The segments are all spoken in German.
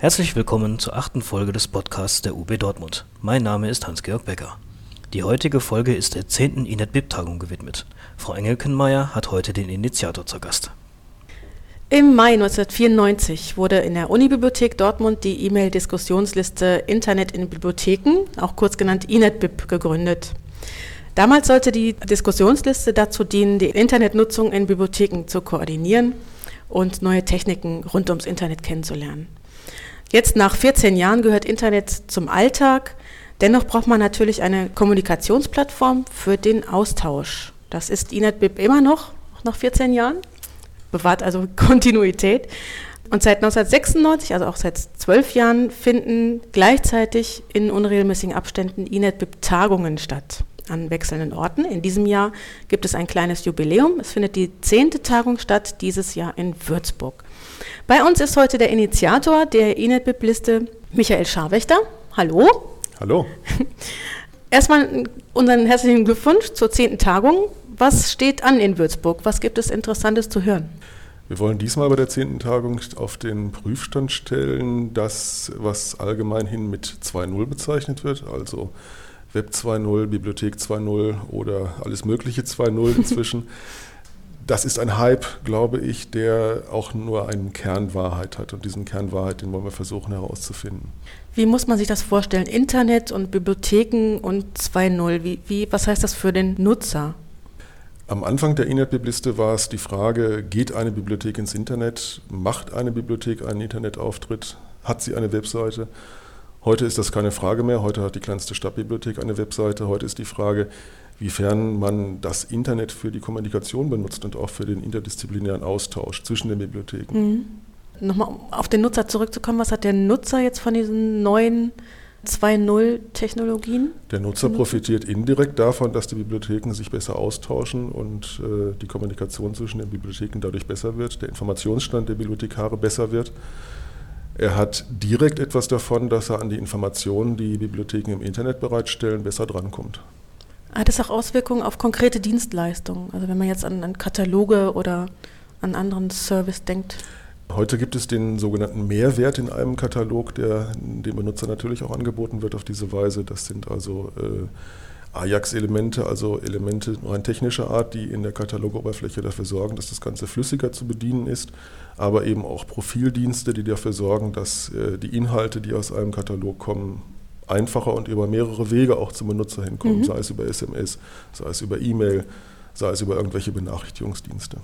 Herzlich willkommen zur achten Folge des Podcasts der UB Dortmund. Mein Name ist Hans-Georg Becker. Die heutige Folge ist der 10. INET-BIP-Tagung gewidmet. Frau Engelkenmeier hat heute den Initiator zur Gast. Im Mai 1994 wurde in der Unibibliothek Dortmund die E-Mail-Diskussionsliste Internet in Bibliotheken, auch kurz genannt INET-BIP, gegründet. Damals sollte die Diskussionsliste dazu dienen, die Internetnutzung in Bibliotheken zu koordinieren und neue Techniken rund ums Internet kennenzulernen. Jetzt nach 14 Jahren gehört Internet zum Alltag. Dennoch braucht man natürlich eine Kommunikationsplattform für den Austausch. Das ist INET-BIP immer noch, auch nach 14 Jahren. Bewahrt also Kontinuität. Und seit 1996, also auch seit zwölf Jahren, finden gleichzeitig in unregelmäßigen Abständen INET-BIP-Tagungen statt an wechselnden Orten. In diesem Jahr gibt es ein kleines Jubiläum. Es findet die zehnte Tagung statt, dieses Jahr in Würzburg. Bei uns ist heute der Initiator der INET-BIP-Liste, Michael Scharwächter. Hallo. Hallo. Erstmal unseren herzlichen Glückwunsch zur zehnten Tagung. Was steht an in Würzburg? Was gibt es Interessantes zu hören? Wir wollen diesmal bei der zehnten Tagung auf den Prüfstand stellen, das, was allgemein hin mit 2.0 bezeichnet wird, also Web 2.0, Bibliothek 2.0 oder alles Mögliche 2.0 inzwischen. Das ist ein Hype, glaube ich, der auch nur einen Kernwahrheit hat. Und diesen Kernwahrheit, den wollen wir versuchen herauszufinden. Wie muss man sich das vorstellen? Internet und Bibliotheken und 2.0. Wie, wie, was heißt das für den Nutzer? Am Anfang der Internet-Bibliste war es die Frage, geht eine Bibliothek ins Internet? Macht eine Bibliothek einen Internetauftritt? Hat sie eine Webseite? Heute ist das keine Frage mehr. Heute hat die kleinste Stadtbibliothek eine Webseite. Heute ist die Frage, wiefern man das Internet für die Kommunikation benutzt und auch für den interdisziplinären Austausch zwischen den Bibliotheken. Mhm. Nochmal um auf den Nutzer zurückzukommen, was hat der Nutzer jetzt von diesen neuen 2.0-Technologien? Der Nutzer profitiert indirekt davon, dass die Bibliotheken sich besser austauschen und äh, die Kommunikation zwischen den Bibliotheken dadurch besser wird, der Informationsstand der Bibliothekare besser wird. Er hat direkt etwas davon, dass er an die Informationen, die Bibliotheken im Internet bereitstellen, besser drankommt. Hat es auch Auswirkungen auf konkrete Dienstleistungen? Also wenn man jetzt an, an Kataloge oder an anderen Service denkt? Heute gibt es den sogenannten Mehrwert in einem Katalog, der dem Benutzer natürlich auch angeboten wird auf diese Weise. Das sind also äh, Ajax-Elemente, also Elemente rein technischer Art, die in der Katalogoberfläche dafür sorgen, dass das Ganze flüssiger zu bedienen ist, aber eben auch Profildienste, die dafür sorgen, dass äh, die Inhalte, die aus einem Katalog kommen, einfacher und über mehrere Wege auch zum Benutzer hinkommen, mhm. sei es über SMS, sei es über E-Mail, sei es über irgendwelche Benachrichtigungsdienste.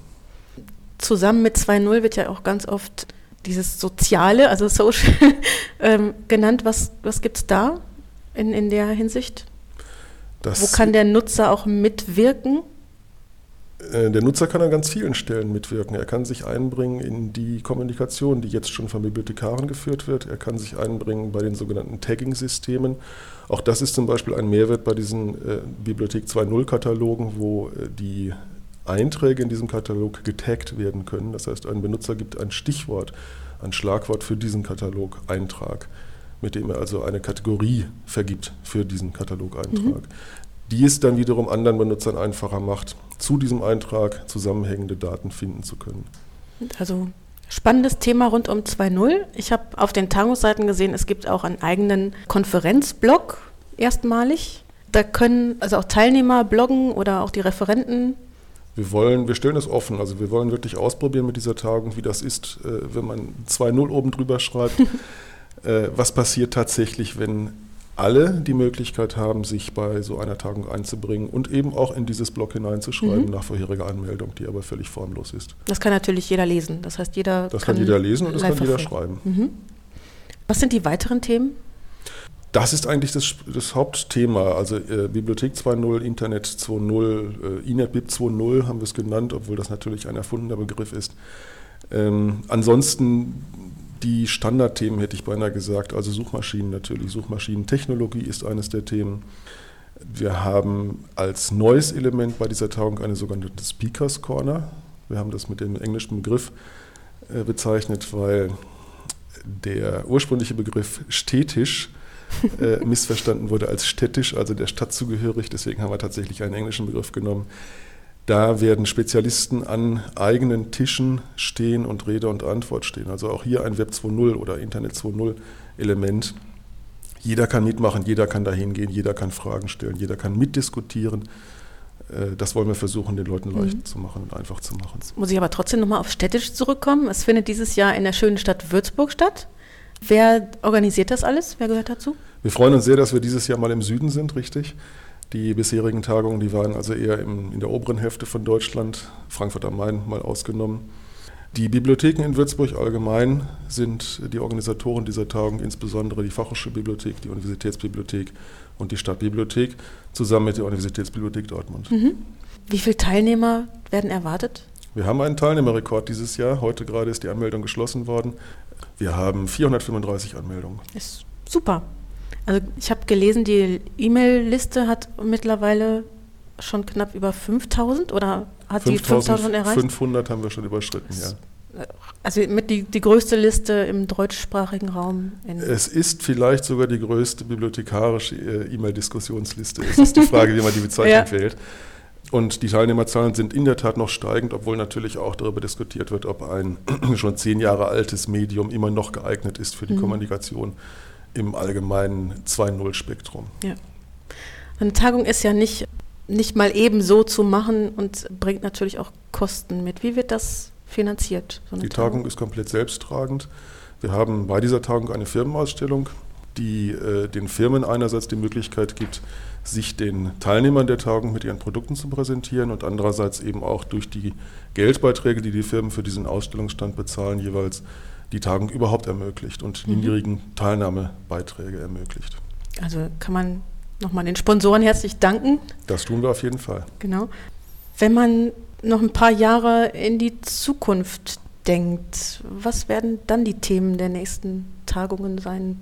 Zusammen mit 2.0 wird ja auch ganz oft dieses Soziale, also Social, ähm, genannt. Was, was gibt es da in, in der Hinsicht? Das Wo kann der Nutzer auch mitwirken? Äh, der Nutzer kann an ganz vielen Stellen mitwirken. Er kann sich einbringen in die Kommunikation, die jetzt schon von Bibliothekaren geführt wird. Er kann sich einbringen bei den sogenannten Tagging-Systemen. Auch das ist zum Beispiel ein Mehrwert bei diesen äh, Bibliothek 2.0-Katalogen, wo äh, die Einträge in diesem Katalog getaggt werden können. Das heißt, ein Benutzer gibt ein Stichwort, ein Schlagwort für diesen Katalog-Eintrag, mit dem er also eine Kategorie vergibt für diesen Katalog-Eintrag. Mhm. Die es dann wiederum anderen Benutzern einfacher macht, zu diesem Eintrag zusammenhängende Daten finden zu können. Also spannendes Thema rund um 2.0. Ich habe auf den Tagungsseiten gesehen, es gibt auch einen eigenen Konferenzblog erstmalig. Da können also auch Teilnehmer bloggen oder auch die Referenten. Wir wollen, wir stellen es offen. Also wir wollen wirklich ausprobieren mit dieser Tagung, wie das ist, äh, wenn man 2.0 oben drüber schreibt. Äh, was passiert tatsächlich, wenn alle die Möglichkeit haben, sich bei so einer Tagung einzubringen und eben auch in dieses Blog hineinzuschreiben mhm. nach vorheriger Anmeldung, die aber völlig formlos ist. Das kann natürlich jeder lesen. Das heißt, jeder das kann, kann jeder lesen und das kann jeder schreiben. Mhm. Was sind die weiteren Themen? Das ist eigentlich das, das Hauptthema. Also äh, Bibliothek 2.0, Internet 2.0, äh, INET-BIP 2.0 haben wir es genannt, obwohl das natürlich ein erfundener Begriff ist. Ähm, ansonsten die Standardthemen hätte ich beinahe gesagt, also Suchmaschinen natürlich. Suchmaschinentechnologie ist eines der Themen. Wir haben als neues Element bei dieser Tagung eine sogenannte Speakers Corner. Wir haben das mit dem englischen Begriff äh, bezeichnet, weil der ursprüngliche Begriff städtisch äh, missverstanden wurde als städtisch, also der Stadt zugehörig. Deswegen haben wir tatsächlich einen englischen Begriff genommen. Da werden Spezialisten an eigenen Tischen stehen und Rede und Antwort stehen. Also auch hier ein Web 2.0 oder Internet 2.0 Element. Jeder kann mitmachen, jeder kann dahin gehen, jeder kann Fragen stellen, jeder kann mitdiskutieren. Äh, das wollen wir versuchen, den Leuten leicht mhm. zu machen und einfach zu machen. Jetzt muss ich aber trotzdem nochmal auf städtisch zurückkommen. Es findet dieses Jahr in der schönen Stadt Würzburg statt. Wer organisiert das alles? Wer gehört dazu? Wir freuen uns sehr, dass wir dieses Jahr mal im Süden sind, richtig. Die bisherigen Tagungen, die waren also eher im, in der oberen Hälfte von Deutschland, Frankfurt am Main mal ausgenommen. Die Bibliotheken in Würzburg allgemein sind die Organisatoren dieser Tagung, insbesondere die Fachhochschulbibliothek, die Universitätsbibliothek und die Stadtbibliothek, zusammen mit der Universitätsbibliothek Dortmund. Mhm. Wie viele Teilnehmer werden erwartet? Wir haben einen Teilnehmerrekord dieses Jahr. Heute gerade ist die Anmeldung geschlossen worden. Wir haben 435 Anmeldungen. Ist super. Also ich habe gelesen, die E-Mail-Liste hat mittlerweile schon knapp über 5000 oder hat 5, die 5000 erreicht? 500 haben wir schon überschritten, ja. Also mit die, die größte Liste im deutschsprachigen Raum. es ist vielleicht sogar die größte bibliothekarische äh, E-Mail-Diskussionsliste. Es ist die Frage, wie man die Bezeichnung ja. wählt. Und die Teilnehmerzahlen sind in der Tat noch steigend, obwohl natürlich auch darüber diskutiert wird, ob ein schon zehn Jahre altes Medium immer noch geeignet ist für die mhm. Kommunikation im allgemeinen 2.0-Spektrum. Ja. Eine Tagung ist ja nicht, nicht mal eben so zu machen und bringt natürlich auch Kosten mit. Wie wird das finanziert? So die Tagung? Tagung ist komplett selbsttragend. Wir haben bei dieser Tagung eine Firmenausstellung, die äh, den Firmen einerseits die Möglichkeit gibt, sich den Teilnehmern der Tagung mit ihren Produkten zu präsentieren und andererseits eben auch durch die Geldbeiträge, die die Firmen für diesen Ausstellungsstand bezahlen, jeweils die Tagung überhaupt ermöglicht und mhm. niedrigen Teilnahmebeiträge ermöglicht. Also kann man nochmal den Sponsoren herzlich danken. Das tun wir auf jeden Fall. Genau. Wenn man noch ein paar Jahre in die Zukunft denkt, was werden dann die Themen der nächsten Tagungen sein?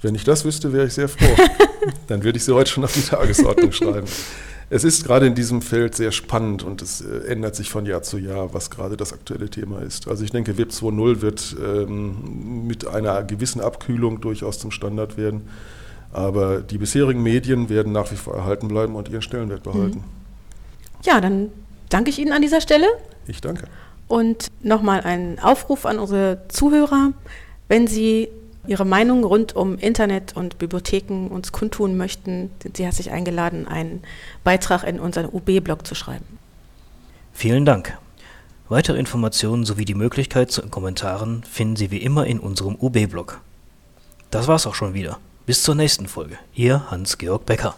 Wenn ich das wüsste, wäre ich sehr froh. dann würde ich sie heute schon auf die Tagesordnung schreiben. Es ist gerade in diesem Feld sehr spannend und es äh, ändert sich von Jahr zu Jahr, was gerade das aktuelle Thema ist. Also ich denke, Web 2.0 wird ähm, mit einer gewissen Abkühlung durchaus zum Standard werden. Aber die bisherigen Medien werden nach wie vor erhalten bleiben und ihren Stellenwert behalten. Mhm. Ja, dann danke ich Ihnen an dieser Stelle. Ich danke. Und nochmal einen Aufruf an unsere Zuhörer. Wenn Sie Ihre Meinung rund um Internet und Bibliotheken uns kundtun möchten, sind Sie herzlich eingeladen, einen Beitrag in unseren UB-Blog zu schreiben. Vielen Dank. Weitere Informationen sowie die Möglichkeit zu Kommentaren finden Sie wie immer in unserem UB-Blog. Das war's auch schon wieder. Bis zur nächsten Folge. Ihr Hans-Georg Becker.